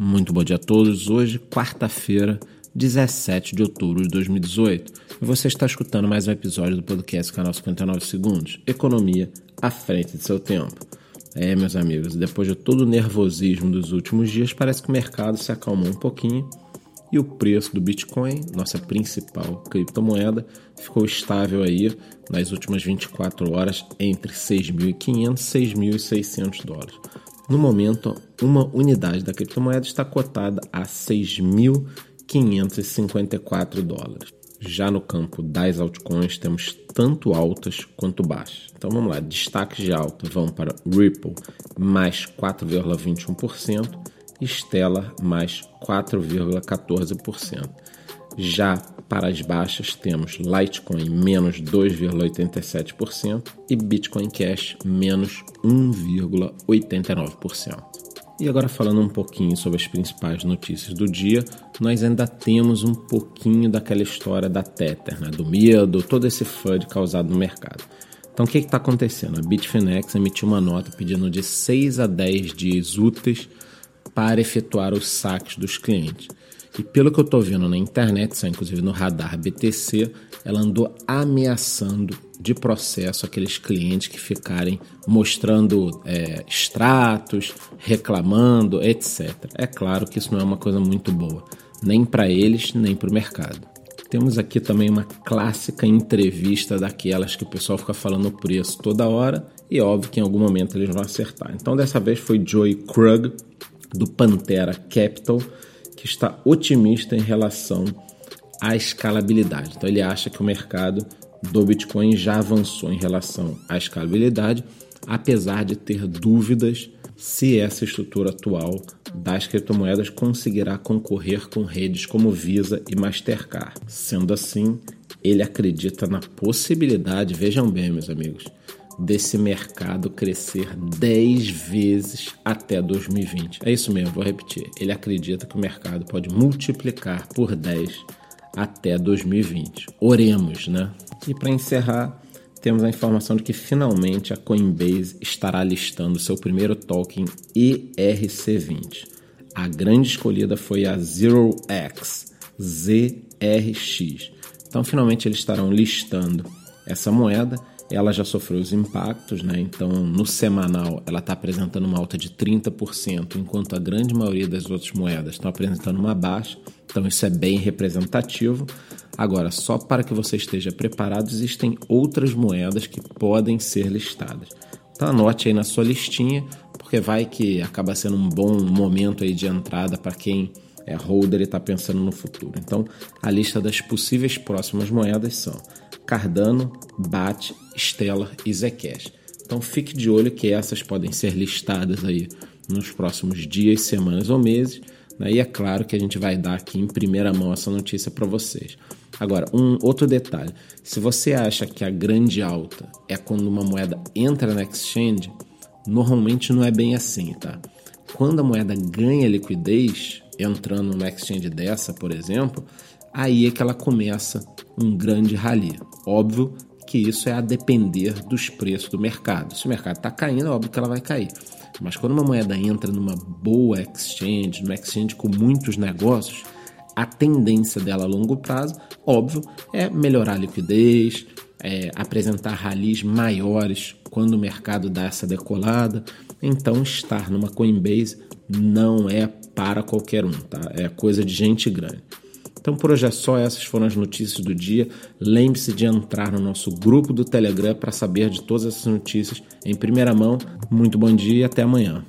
Muito bom dia a todos. Hoje, quarta-feira, 17 de outubro de 2018. E você está escutando mais um episódio do podcast Canal 59 Segundos Economia à frente de seu tempo. É, meus amigos, depois de todo o nervosismo dos últimos dias, parece que o mercado se acalmou um pouquinho e o preço do Bitcoin, nossa principal criptomoeda, ficou estável aí nas últimas 24 horas entre 6.500 e 6.600 dólares. No momento, uma unidade da criptomoeda está cotada a 6.554 dólares. Já no campo das altcoins, temos tanto altas quanto baixas. Então vamos lá, destaques de alta vão para Ripple, mais 4,21%, e Stellar, mais 4,14%. Já para as baixas, temos Litecoin menos 2,87% e Bitcoin Cash menos 1,89%. E agora falando um pouquinho sobre as principais notícias do dia, nós ainda temos um pouquinho daquela história da Tether, né? do medo, todo esse FUD causado no mercado. Então o que está acontecendo? A Bitfinex emitiu uma nota pedindo de 6 a 10 dias úteis para efetuar os saques dos clientes. E pelo que eu estou vendo na internet, isso é inclusive no radar BTC, ela andou ameaçando de processo aqueles clientes que ficarem mostrando é, extratos, reclamando, etc. É claro que isso não é uma coisa muito boa, nem para eles, nem para o mercado. Temos aqui também uma clássica entrevista daquelas que o pessoal fica falando o preço toda hora e óbvio que em algum momento eles vão acertar. Então dessa vez foi Joey Krug do Pantera Capital que está otimista em relação à escalabilidade. Então ele acha que o mercado do Bitcoin já avançou em relação à escalabilidade, apesar de ter dúvidas se essa estrutura atual das criptomoedas conseguirá concorrer com redes como Visa e Mastercard. Sendo assim, ele acredita na possibilidade, vejam bem, meus amigos, desse mercado crescer 10 vezes até 2020. É isso mesmo, vou repetir. Ele acredita que o mercado pode multiplicar por 10 até 2020. Oremos, né? E para encerrar, temos a informação de que finalmente a Coinbase estará listando seu primeiro token ERC20. A grande escolhida foi a ZeroX, ZRX. Então, finalmente eles estarão listando essa moeda ela já sofreu os impactos, né? então no semanal ela está apresentando uma alta de 30%, enquanto a grande maioria das outras moedas estão apresentando uma baixa, então isso é bem representativo. Agora, só para que você esteja preparado, existem outras moedas que podem ser listadas. Então anote aí na sua listinha, porque vai que acaba sendo um bom momento aí de entrada para quem é holder e está pensando no futuro. Então, a lista das possíveis próximas moedas são Cardano, BAT, Stellar e Zcash. Então fique de olho que essas podem ser listadas aí nos próximos dias, semanas ou meses. Né? E é claro que a gente vai dar aqui em primeira mão essa notícia para vocês. Agora, um outro detalhe: se você acha que a grande alta é quando uma moeda entra na exchange, normalmente não é bem assim, tá? Quando a moeda ganha liquidez, entrando numa exchange dessa, por exemplo, aí é que ela começa um grande rally. Óbvio que isso é a depender dos preços do mercado. Se o mercado está caindo, é óbvio que ela vai cair. Mas quando uma moeda entra numa boa exchange, numa exchange com muitos negócios, a tendência dela a longo prazo, óbvio, é melhorar a liquidez, é apresentar ralis maiores quando o mercado dá essa decolada. Então, estar numa Coinbase não é para qualquer um, tá? É coisa de gente grande. Então por hoje é só, essas foram as notícias do dia. Lembre-se de entrar no nosso grupo do Telegram para saber de todas essas notícias em primeira mão. Muito bom dia e até amanhã.